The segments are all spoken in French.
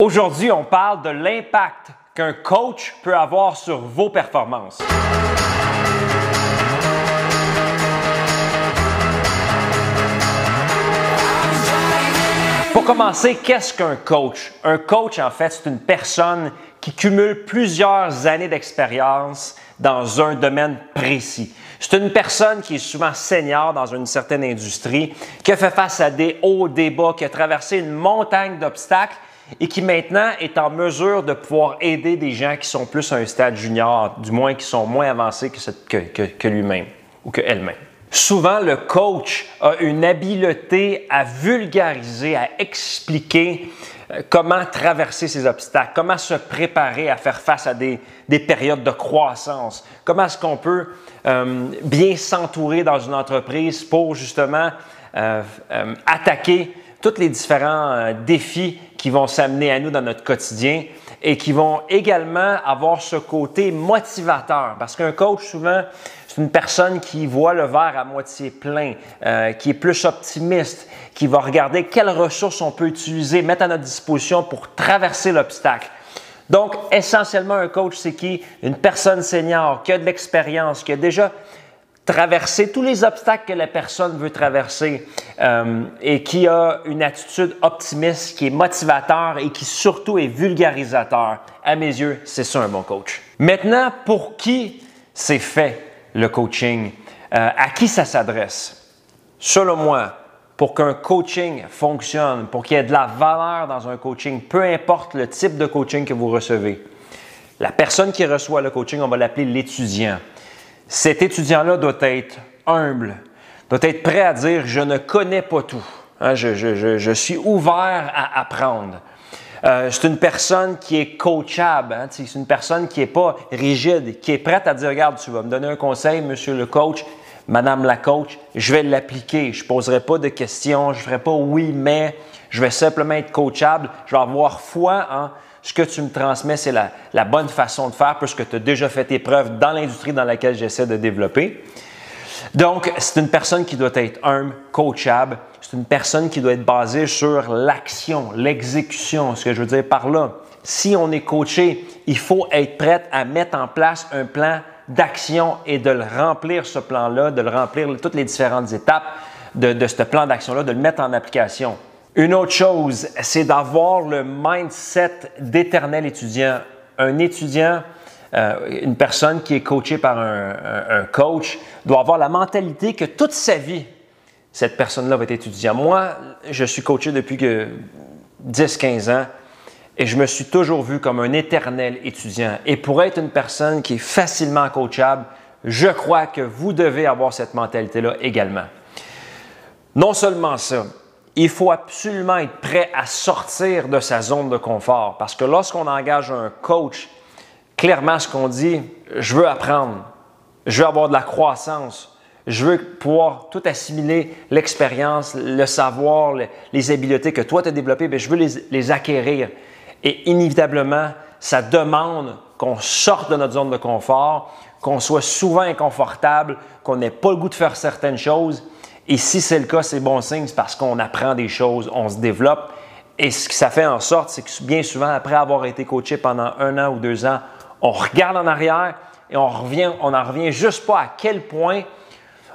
Aujourd'hui, on parle de l'impact qu'un coach peut avoir sur vos performances. Pour commencer, qu'est-ce qu'un coach? Un coach, en fait, c'est une personne qui cumule plusieurs années d'expérience dans un domaine précis. C'est une personne qui est souvent senior dans une certaine industrie, qui a fait face à des hauts, des bas, qui a traversé une montagne d'obstacles et qui maintenant est en mesure de pouvoir aider des gens qui sont plus à un stade junior, du moins qui sont moins avancés que, lui-même ou qu'elle-même. Souvent, le coach a une habileté à vulgariser, à expliquer euh, comment traverser ces obstacles, comment se préparer à faire face à des, périodes de croissance, comment est-ce qu'on peut euh, bien s'entourer dans une entreprise pour justement euh, attaquer tous les différents défis qui vont s'amener à nous dans notre quotidien et qui vont également avoir ce côté motivateur. Parce qu'un coach, souvent, c'est une personne qui voit le verre à moitié plein, euh, qui est plus optimiste, qui va regarder quelles ressources on peut utiliser, mettre à notre disposition pour traverser l'obstacle. Donc, essentiellement, un coach, c'est qui? Une personne senior, qui a de l'expérience, qui a déjà traverser tous les obstacles que la personne veut traverser euh, et qui a une attitude optimiste, qui est motivateur et qui surtout est vulgarisateur. À mes yeux, c'est ça un bon coach. Maintenant, pour qui c'est fait le coaching? Euh, à qui ça s'adresse? Selon moi, pour qu'un coaching fonctionne, pour qu'il y ait de la valeur dans un coaching, peu importe le type de coaching que vous recevez, la personne qui reçoit le coaching, on va l'appeler l'étudiant cet étudiant-là doit être humble, doit être prêt à dire je ne connais pas tout. Hein, je, suis ouvert à apprendre. Euh, c'est une personne qui est coachable. Hein, c'est une personne qui n'est pas rigide, qui est prête à dire Regarde, tu vas me donner un conseil, monsieur le coach, madame la coach, je vais l'appliquer. Je ne poserai pas de questions, je ne ferai pas oui, mais je vais simplement être coachable. Je vais avoir foi ce que tu me transmets, c'est la, bonne façon de faire puisque tu as déjà fait tes preuves dans l'industrie dans laquelle j'essaie de développer. Donc, c'est une personne qui doit être humble, coachable. C'est une personne qui doit être basée sur l'action, l'exécution. Ce que je veux dire par là, si on est coaché, il faut être prêt à mettre en place un plan d'action et de le remplir, ce plan-là, de le remplir toutes les différentes étapes de, de ce plan d'action-là, de le mettre en application. Une autre chose, c'est d'avoir le mindset d'éternel étudiant. Un étudiant, euh, une personne qui est coachée par un, coach, doit avoir la mentalité que toute sa vie, cette personne-là va être étudiant. Moi, je suis coaché depuis 10-15 ans et je me suis toujours vu comme un éternel étudiant. Et pour être une personne qui est facilement coachable, je crois que vous devez avoir cette mentalité-là également. Non seulement ça, il faut absolument être prêt à sortir de sa zone de confort. Parce que lorsqu'on engage un coach, clairement ce qu'on dit, je veux apprendre, je veux avoir de la croissance, je veux pouvoir tout assimiler, l'expérience, le savoir, les habiletés que toi tu as développées, mais je veux les, les acquérir. Et inévitablement, ça demande qu'on sorte de notre zone de confort, qu'on soit souvent inconfortable, qu'on n'ait pas le goût de faire certaines choses et si c'est le cas, c'est bon signe, c'est parce qu'on apprend des choses, on se développe. Et ce que ça fait en sorte, c'est que bien souvent, après avoir été coaché pendant un an ou deux ans, on regarde en arrière et on revient, on n'en revient juste pas à quel point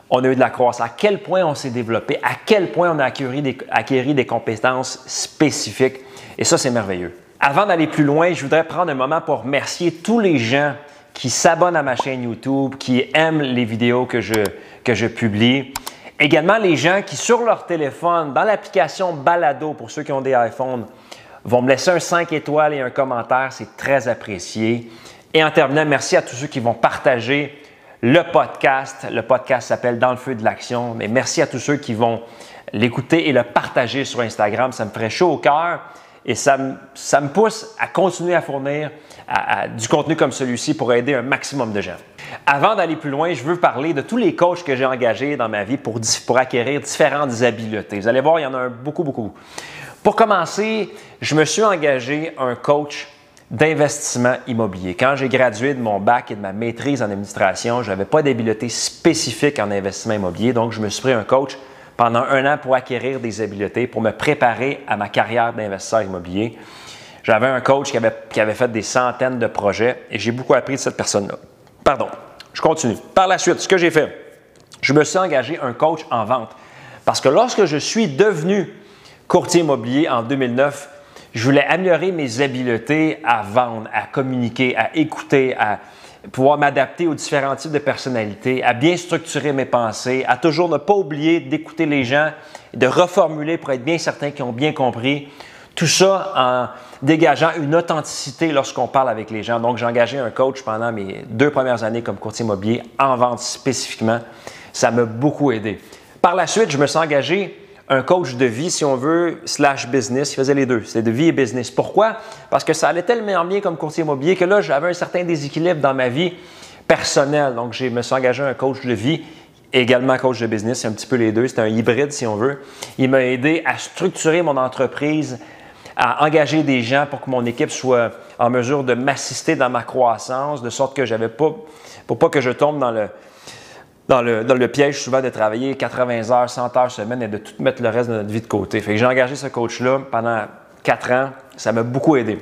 on a eu de la croissance, à quel point on s'est développé, à quel point on a acquis des, acquis des compétences spécifiques. Et ça, c'est merveilleux. Avant d'aller plus loin, je voudrais prendre un moment pour remercier tous les gens qui s'abonnent à ma chaîne YouTube, qui aiment les vidéos que je, que je publie. Également, les gens qui, sur leur téléphone, dans l'application Balado, pour ceux qui ont des iPhones, vont me laisser un 5 étoiles et un commentaire. C'est très apprécié. Et en terminant, merci à tous ceux qui vont partager le podcast. Le podcast s'appelle Dans le feu de l'action. Mais merci à tous ceux qui vont l'écouter et le partager sur Instagram. Ça me ferait chaud au cœur et ça me, pousse à continuer à fournir du contenu comme celui-ci pour aider un maximum de gens. Avant d'aller plus loin, je veux parler de tous les coachs que j'ai engagés dans ma vie pour, acquérir différentes habiletés. Vous allez voir, il y en a beaucoup, beaucoup. Pour commencer, je me suis engagé un coach d'investissement immobilier. Quand j'ai gradué de mon bac et de ma maîtrise en administration, je n'avais pas d'habileté spécifique en investissement immobilier, donc je me suis pris un coach pendant un an pour acquérir des habiletés, pour me préparer à ma carrière d'investisseur immobilier. J'avais un coach qui avait, qui avait fait des centaines de projets et j'ai beaucoup appris de cette personne-là. Pardon, je continue. Par la suite, ce que j'ai fait, je me suis engagé un coach en vente. Parce que lorsque je suis devenu courtier immobilier en 2009, je voulais améliorer mes habiletés à vendre, à communiquer, à écouter, à pouvoir m'adapter aux différents types de personnalités, à bien structurer mes pensées, à toujours ne pas oublier d'écouter les gens, de reformuler pour être bien certain qu'ils ont bien compris. Tout ça en dégageant une authenticité lorsqu'on parle avec les gens. Donc, j'ai engagé un coach pendant mes deux premières années comme courtier immobilier en vente spécifiquement. Ça m'a beaucoup aidé. Par la suite, je me suis engagé un coach de vie, si on veut, slash business. Il faisait les deux. C'était de vie et business. Pourquoi? Parce que ça allait tellement bien comme courtier immobilier que là, j'avais un certain déséquilibre dans ma vie personnelle. Donc, je me suis engagé un coach de vie, également coach de business. C'est un petit peu les deux. C'est un hybride, si on veut. Il m'a aidé à structurer mon entreprise, à engager des gens pour que mon équipe soit en mesure de m'assister dans ma croissance, de sorte que j'avais pas, pour pas que je tombe dans le, dans le, piège souvent de travailler 80 heures, 100 heures semaine et de tout mettre le reste de notre vie de côté. Fait que j'ai engagé ce coach-là pendant 4 ans. Ça m'a beaucoup aidé.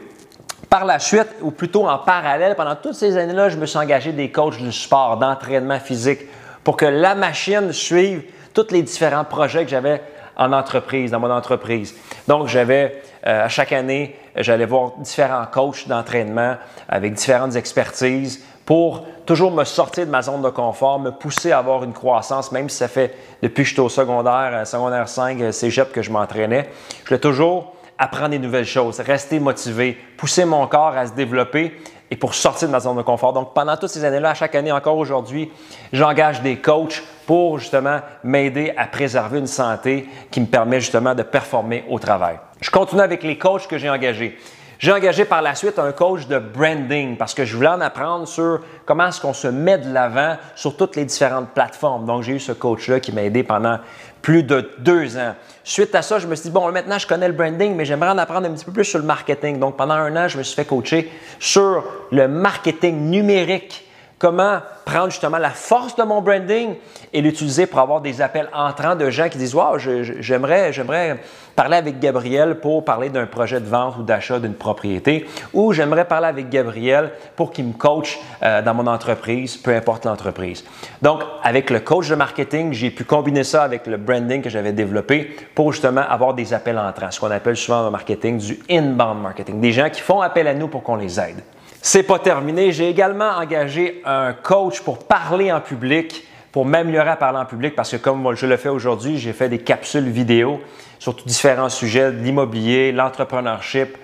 Par la suite, ou plutôt en parallèle, pendant toutes ces années-là, je me suis engagé des coachs du sport, d'entraînement physique, pour que la machine suive tous les différents projets que j'avais en entreprise, dans mon entreprise. Donc, j'avais, euh, à chaque année, j'allais voir différents coachs d'entraînement avec différentes expertises pour toujours me sortir de ma zone de confort, me pousser à avoir une croissance, même si ça fait depuis que j'étais au secondaire, euh, secondaire 5, euh, cégep que je m'entraînais. Je voulais toujours apprendre des nouvelles choses, rester motivé, pousser mon corps à se développer et pour sortir de ma zone de confort. Donc, pendant toutes ces années-là, à chaque année, encore aujourd'hui, j'engage des coachs pour justement m'aider à préserver une santé qui me permet justement de performer au travail. Je continue avec les coachs que j'ai engagés. J'ai engagé par la suite un coach de branding parce que je voulais en apprendre sur comment est-ce qu'on se met de l'avant sur toutes les différentes plateformes. Donc, j'ai eu ce coach-là qui m'a aidé pendant plus de deux ans. Suite à ça, je me suis dit, bon, maintenant, je connais le branding, mais j'aimerais en apprendre un petit peu plus sur le marketing. Donc, pendant un an, je me suis fait coacher sur le marketing numérique comment prendre justement la force de mon branding et l'utiliser pour avoir des appels entrants de gens qui disent Wow, j'aimerais, j'aimerais parler avec Gabriel pour parler d'un projet de vente ou d'achat d'une propriété, ou j'aimerais parler avec Gabriel pour qu'il me coach euh, dans mon entreprise, peu importe l'entreprise. Donc, avec le coach de marketing, j'ai pu combiner ça avec le branding que j'avais développé pour justement avoir des appels entrants, ce qu'on appelle souvent le marketing du inbound marketing, des gens qui font appel à nous pour qu'on les aide. C'est pas terminé. J'ai également engagé un coach pour parler en public, pour m'améliorer à parler en public parce que comme je le fais aujourd'hui, j'ai fait des capsules vidéo sur différents sujets, l'immobilier, l'entrepreneurship.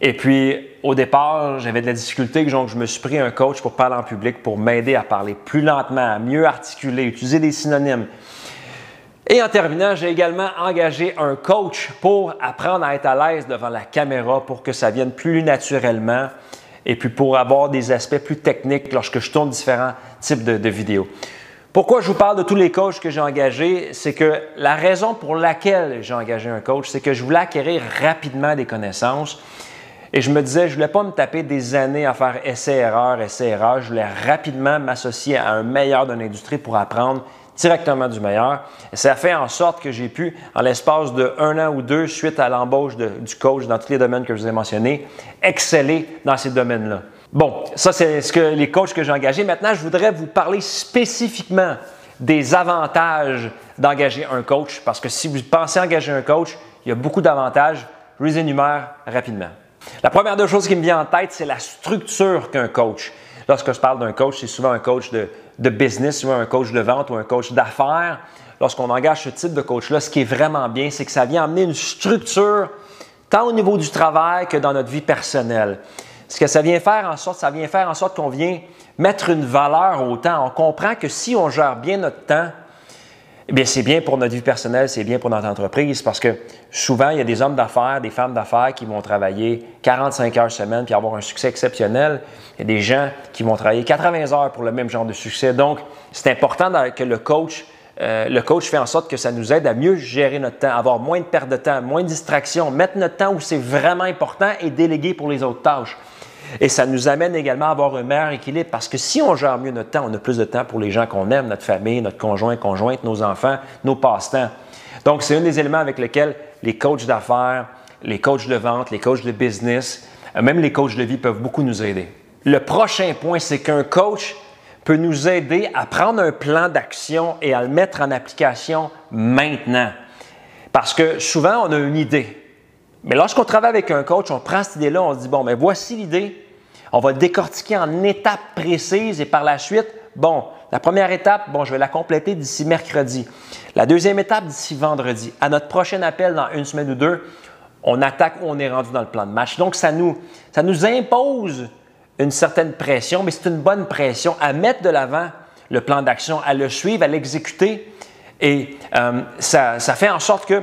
Et puis, au départ, j'avais de la difficulté, donc je me suis pris un coach pour parler en public, pour m'aider à parler plus lentement, à mieux articuler, utiliser des synonymes. Et en terminant, j'ai également engagé un coach pour apprendre à être à l'aise devant la caméra pour que ça vienne plus naturellement et puis pour avoir des aspects plus techniques lorsque je tourne différents types de, vidéos. Pourquoi je vous parle de tous les coachs que j'ai engagés? C'est que la raison pour laquelle j'ai engagé un coach, c'est que je voulais acquérir rapidement des connaissances. Et je me disais, je ne voulais pas me taper des années à faire essai-erreur, essai-erreur. Je voulais rapidement m'associer à un meilleur de l'industrie pour apprendre directement du meilleur. Et ça fait en sorte que j'ai pu, en l'espace de un an ou deux, suite à l'embauche du coach dans tous les domaines que je vous ai mentionnés, exceller dans ces domaines-là. Bon, ça, c'est ce que les coachs que j'ai engagés. Maintenant, je voudrais vous parler spécifiquement des avantages d'engager un coach, parce que si vous pensez engager un coach, il y a beaucoup d'avantages. Je les énumère rapidement. La première des choses qui me vient en tête, c'est la structure qu'un coach. Lorsque je parle d'un coach, c'est souvent un coach de de business, ou un coach de vente ou un coach d'affaires, lorsqu'on engage ce type de coach-là, ce qui est vraiment bien, c'est que ça vient amener une structure tant au niveau du travail que dans notre vie personnelle. Ce que ça vient faire en sorte, ça vient faire en sorte qu'on vient mettre une valeur au temps. On comprend que si on gère bien notre temps, eh bien, c'est bien pour notre vie personnelle, c'est bien pour notre entreprise parce que souvent, il y a des hommes d'affaires, des femmes d'affaires qui vont travailler 45 heures semaine puis avoir un succès exceptionnel. Il y a des gens qui vont travailler 80 heures pour le même genre de succès. Donc, c'est important que le coach, euh, le coach fait en sorte que ça nous aide à mieux gérer notre temps, avoir moins de perte de temps, moins de distractions, mettre notre temps où c'est vraiment important et déléguer pour les autres tâches. Et ça nous amène également à avoir un meilleur équilibre parce que si on gère mieux notre temps, on a plus de temps pour les gens qu'on aime, notre famille, notre conjoint, conjointe, nos enfants, nos passe-temps. Donc, c'est un des éléments avec lesquels les coachs d'affaires, les coachs de vente, les coachs de business Euh, même les coachs de vie peuvent beaucoup nous aider. Le prochain point, c'est qu'un coach peut nous aider à prendre un plan d'action et à le mettre en application maintenant. Parce que souvent, on a une idée. Mais lorsqu'on travaille avec un coach, on prend cette idée-là, on se dit, bon, mais voici l'idée, on va décortiquer en étapes précises et par la suite, bon, la première étape, bon, je vais la compléter d'ici mercredi. La deuxième étape d'ici vendredi. À notre prochain appel dans une semaine ou deux, on attaque où on est rendu dans le plan de match. Donc, ça nous, ça nous impose une certaine pression, mais c'est une bonne pression à mettre de l'avant le plan d'action, à le suivre, à l'exécuter. Et euh, ça, ça fait en sorte que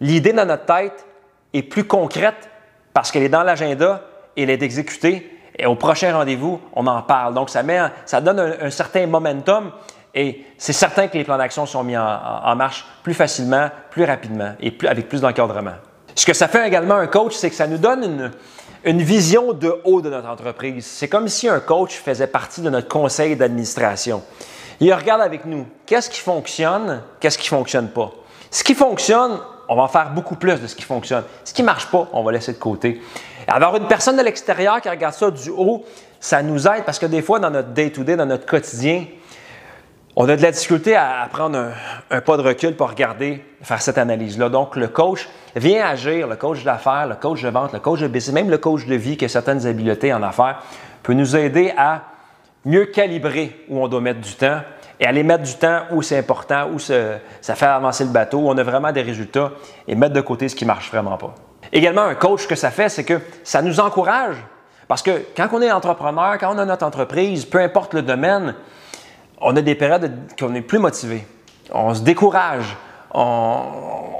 l'idée dans notre tête est plus concrète parce qu'elle est dans l'agenda et elle est exécutée. Et au prochain rendez-vous, on en parle. Donc, ça, met, ça donne un, certain momentum et c'est certain que les plans d'action sont mis en, marche plus facilement, plus rapidement et avec plus d'encadrement. Ce que ça fait également un coach, c'est que ça nous donne une, une vision de haut de notre entreprise. C'est comme si un coach faisait partie de notre conseil d'administration. Il regarde avec nous qu'est-ce qui fonctionne, qu'est-ce qui ne fonctionne pas? Ce qui fonctionne, on va en faire beaucoup plus de ce qui fonctionne. Ce qui ne marche pas, on va laisser de côté. Avoir une personne de l'extérieur qui regarde ça du haut, ça nous aide parce que des fois, dans notre day-to-day, dans notre quotidien, on a de la difficulté à, prendre un, pas de recul pour regarder, faire cette analyse-là. Donc, le coach vient agir, le coach d'affaires, le coach de vente, le coach de business, même le coach de vie qui a certaines habiletés en affaires, peut nous aider à mieux calibrer où on doit mettre du temps et aller mettre du temps où c'est important, où ça fait avancer le bateau, où on a vraiment des résultats et mettre de côté ce qui ne marche vraiment pas. Également, un coach, que ça fait, c'est que ça nous encourage. Parce que quand on est entrepreneur, quand on a notre entreprise, peu importe le domaine, on a des périodes qu'on est plus motivé. On se décourage.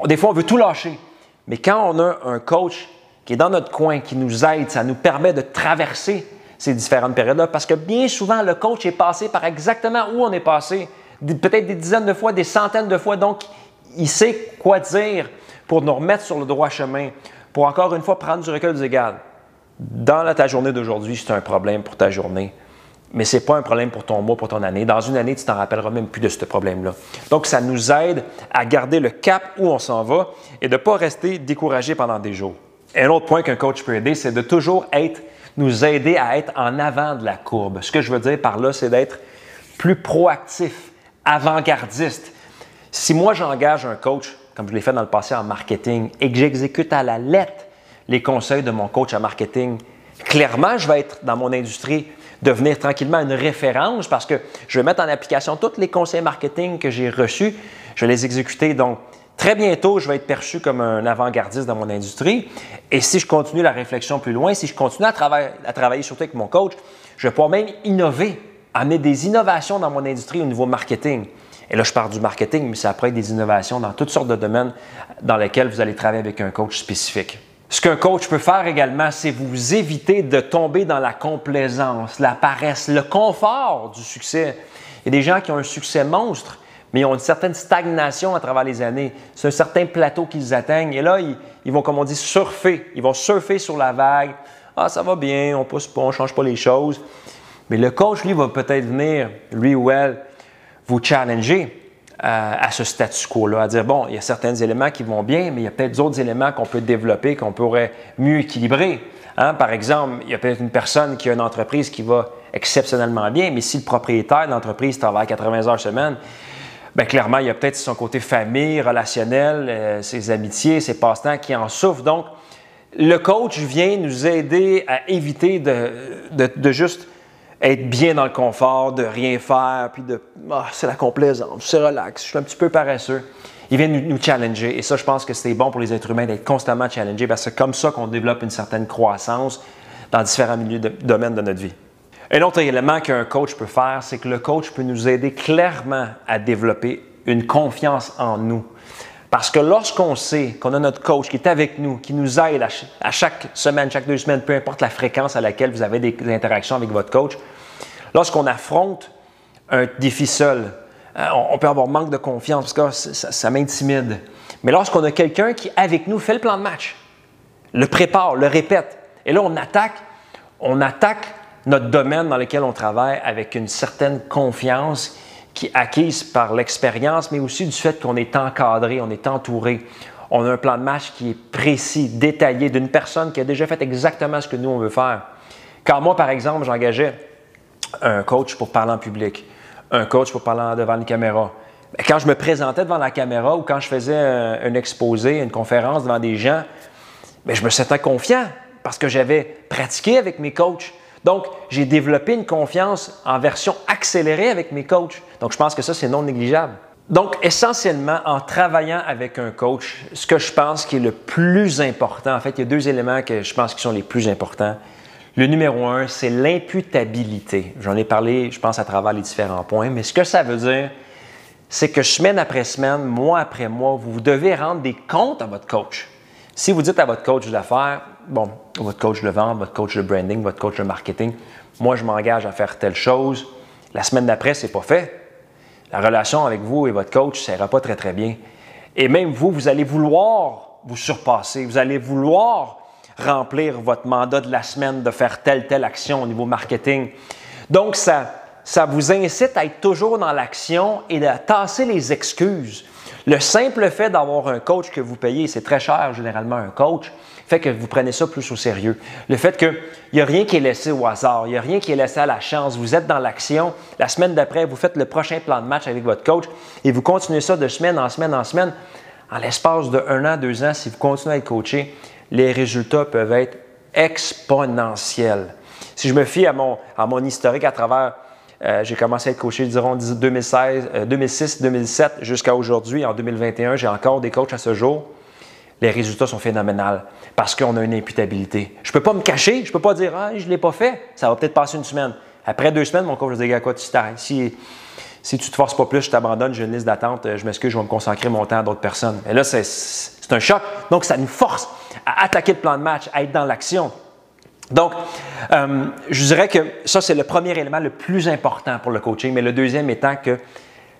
des fois, on veut tout lâcher. Mais quand on a un coach qui est dans notre coin, qui nous aide, ça nous permet de traverser ces différentes périodes-là. Parce que bien souvent, le coach est passé par exactement où on est passé, peut-être des dizaines de fois, des centaines de fois. Donc, il sait quoi dire pour nous remettre sur le droit chemin, pour encore une fois prendre du recul des égales. Dans ta journée d'aujourd'hui, c'est un problème pour ta journée mais ce n'est pas un problème pour ton mois, pour ton année. Dans une année, tu t'en rappelleras même plus de ce problème-là. Donc, ça nous aide à garder le cap où on s'en va et de ne pas rester découragé pendant des jours. un autre point qu'un coach peut aider, c'est de toujours être, nous aider à être en avant de la courbe. Ce que je veux dire par là, c'est d'être plus proactif, avant-gardiste. Si moi, j'engage un coach, comme je l'ai fait dans le passé en marketing, et que j'exécute à la lettre les conseils de mon coach en marketing, clairement, je vais être dans mon industrie devenir tranquillement une référence parce que je vais mettre en application tous les conseils marketing que j'ai reçus. Je vais les exécuter. Donc, très bientôt, je vais être perçu comme un avant-gardiste dans mon industrie. Et si je continue la réflexion plus loin, si je continue à, travailler, à travailler surtout avec mon coach, je vais pouvoir même innover, amener des innovations dans mon industrie au niveau marketing. Et là, je parle du marketing, mais ça peut être des innovations dans toutes sortes de domaines dans lesquels vous allez travailler avec un coach spécifique. Ce qu'un coach peut faire également, c'est vous éviter de tomber dans la complaisance, la paresse, le confort du succès. Il y a des gens qui ont un succès monstre, mais ils ont une certaine stagnation à travers les années. C'est un certain plateau qu'ils atteignent. Et là, ils, vont, comme on dit, surfer. Ils vont surfer sur la vague. Ah, ça va bien, on pousse pas, on change pas les choses. Mais le coach, lui, va peut-être venir, lui ou elle, vous challenger à, ce statu quo-là, à dire, bon, il y a certains éléments qui vont bien, mais il y a peut-être d'autres éléments qu'on peut développer, qu'on pourrait mieux équilibrer. Hein? Par exemple, il y a peut-être une personne qui a une entreprise qui va exceptionnellement bien, mais si le propriétaire de l'entreprise travaille 80 heures semaine, bien, clairement, il y a peut-être son côté famille, relationnel, euh, ses amitiés, ses passe-temps qui en souffrent. Donc, le coach vient nous aider à éviter de, de, juste être bien dans le confort, de rien faire, puis de ah, c'est la complaisance, c'est relax, je suis un petit peu paresseux. Il vient nous, challenger. Et ça, je pense que c'est bon pour les êtres humains d'être constamment challengés parce que c'est comme ça qu'on développe une certaine croissance dans différents milieux de, domaines de notre vie. Un autre élément qu'un coach peut faire, c'est que le coach peut nous aider clairement à développer une confiance en nous. Parce que lorsqu'on sait qu'on a notre coach qui est avec nous, qui nous aide à, chaque semaine, chaque deux semaines, peu importe la fréquence à laquelle vous avez des interactions avec votre coach, lorsqu'on affronte un défi seul, euh, on peut avoir manque de confiance parce que ça, m'intimide. Mais lorsqu'on a quelqu'un qui, avec nous, fait le plan de match, le prépare, le répète, et là, on attaque, on attaque notre domaine dans lequel on travaille avec une certaine confiance qui est acquise par l'expérience, mais aussi du fait qu'on est encadré, on est entouré. On a un plan de match qui est précis, détaillé, d'une personne qui a déjà fait exactement ce que nous, on veut faire. Quand moi, par exemple, j'engageais un coach pour parler en public, un coach pour parler devant une caméra, ben, quand je me présentais devant la caméra ou quand je faisais un, exposé, une conférence devant des gens, bien, je me sentais confiant parce que j'avais pratiqué avec mes coachs. Donc, j'ai développé une confiance en version accélérée avec mes coachs. Donc, je pense que ça, c'est non négligeable. Donc, essentiellement, en travaillant avec un coach, ce que je pense qui est le plus important, en fait, il y a deux éléments que je pense qui sont les plus importants. Le numéro un, c'est l'imputabilité. J'en ai parlé, je pense, à travers les différents points, mais ce que ça veut dire, c'est que semaine après semaine, mois après mois, vous devez rendre des comptes à votre coach. Si vous dites à votre coach d'affaires, bon, votre coach de vente, votre coach de branding, votre coach de marketing, moi, je m'engage à faire telle chose, la semaine d'après, c'est pas fait. La relation avec vous et votre coach, ça ira pas très, très bien. Et même vous, vous allez vouloir vous surpasser, vous allez vouloir remplir votre mandat de la semaine de faire telle, telle action au niveau marketing. Donc, ça, ça vous incite à être toujours dans l'action et à tasser les excuses. Le simple fait d'avoir un coach que vous payez, c'est très cher généralement un coach, fait que vous prenez ça plus au sérieux. Le fait qu'il n'y a rien qui est laissé au hasard, il n'y a rien qui est laissé à la chance, vous êtes dans l'action, la semaine d'après, vous faites le prochain plan de match avec votre coach et vous continuez ça de semaine en semaine en semaine. En l'espace de un an, deux ans, si vous continuez à être coaché, les résultats peuvent être exponentiels. Si je me fie à mon, à mon historique à travers euh, j'ai commencé à être coaché, disons, 2016, 2006, 2007 jusqu'à aujourd'hui. En 2021, j'ai encore des coachs à ce jour. Les résultats sont phénoménals parce qu'on a une imputabilité. Je ne peux pas me cacher, je ne peux pas dire Ah, je ne l'ai pas fait, ça va peut-être passer une semaine. Après deux semaines, mon coach va dire quoi, tu. Si, si tu te forces pas plus, je t'abandonne, j'ai une liste d'attente, je m'excuse, je vais me consacrer mon temps à d'autres personnes. Et là, c'est un choc. Donc, ça nous force à attaquer le plan de match, à être dans l'action. Donc, euh, je dirais que ça, c'est le premier élément le plus important pour le coaching, mais le deuxième étant que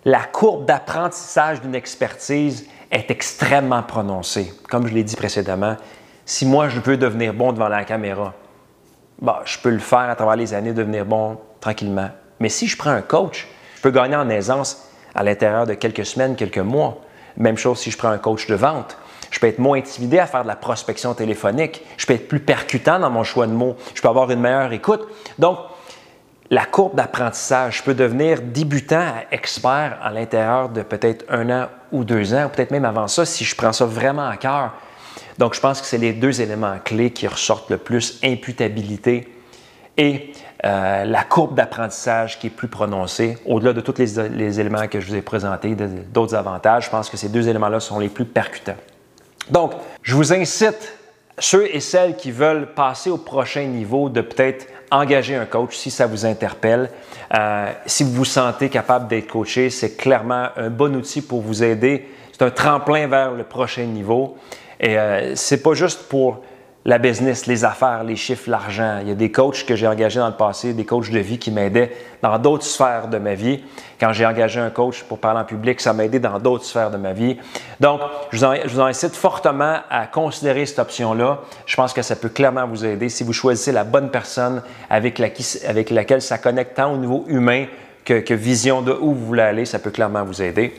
la courbe d'apprentissage d'une expertise est extrêmement prononcée. Comme je l'ai dit précédemment, si moi je veux devenir bon devant la caméra, bah, je peux le faire à travers les années, devenir bon tranquillement. Mais si je prends un coach, je peux gagner en aisance à l'intérieur de quelques semaines, quelques mois. Même chose si je prends un coach de vente. Je peux être moins intimidé à faire de la prospection téléphonique. Je peux être plus percutant dans mon choix de mots. Je peux avoir une meilleure écoute. Donc, la courbe d'apprentissage, je peux devenir débutant à expert à l'intérieur de peut-être un an ou deux ans, ou peut-être même avant ça, si je prends ça vraiment à cœur. Donc, je pense que c'est les deux éléments clés qui ressortent le plus, imputabilité et euh, la courbe d'apprentissage qui est plus prononcée, au-delà de tous les, les, éléments que je vous ai présentés, d'autres avantages, je pense que ces deux éléments-là sont les plus percutants. Donc, je vous incite, ceux et celles qui veulent passer au prochain niveau, de peut-être engager un coach si ça vous interpelle. Euh, si vous vous sentez capable d'être coaché, c'est clairement un bon outil pour vous aider. C'est un tremplin vers le prochain niveau. Et euh, c'est pas juste pour la business, les affaires, les chiffres, l'argent. Il y a des coachs que j'ai engagés dans le passé, des coachs de vie qui m'aidaient dans d'autres sphères de ma vie. Quand j'ai engagé un coach pour parler en public, ça m'a aidé dans d'autres sphères de ma vie. Donc, je vous, incite fortement à considérer cette option-là. Je pense que ça peut clairement vous aider si vous choisissez la bonne personne avec, laquelle ça connecte tant au niveau humain que, que vision de où vous voulez aller. Ça peut clairement vous aider.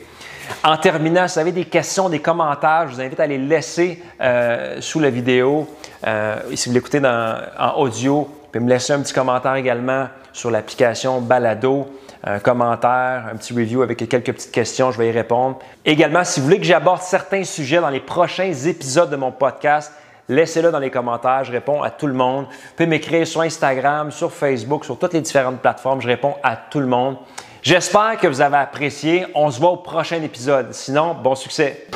En terminant, si vous avez des questions, des commentaires, je vous invite à les laisser euh, sous la vidéo. Euh, si vous l'écoutez en audio, vous pouvez me laisser un petit commentaire également sur l'application Balado. Un commentaire, un petit review avec quelques petites questions, je vais y répondre. Également, si vous voulez que j'aborde certains sujets dans les prochains épisodes de mon podcast, laissez-le dans les commentaires. Je réponds à tout le monde. Vous pouvez m'écrire sur Instagram, sur Facebook, sur toutes les différentes plateformes. Je réponds à tout le monde. J'espère que vous avez apprécié. On se voit au prochain épisode. Sinon, bon succès.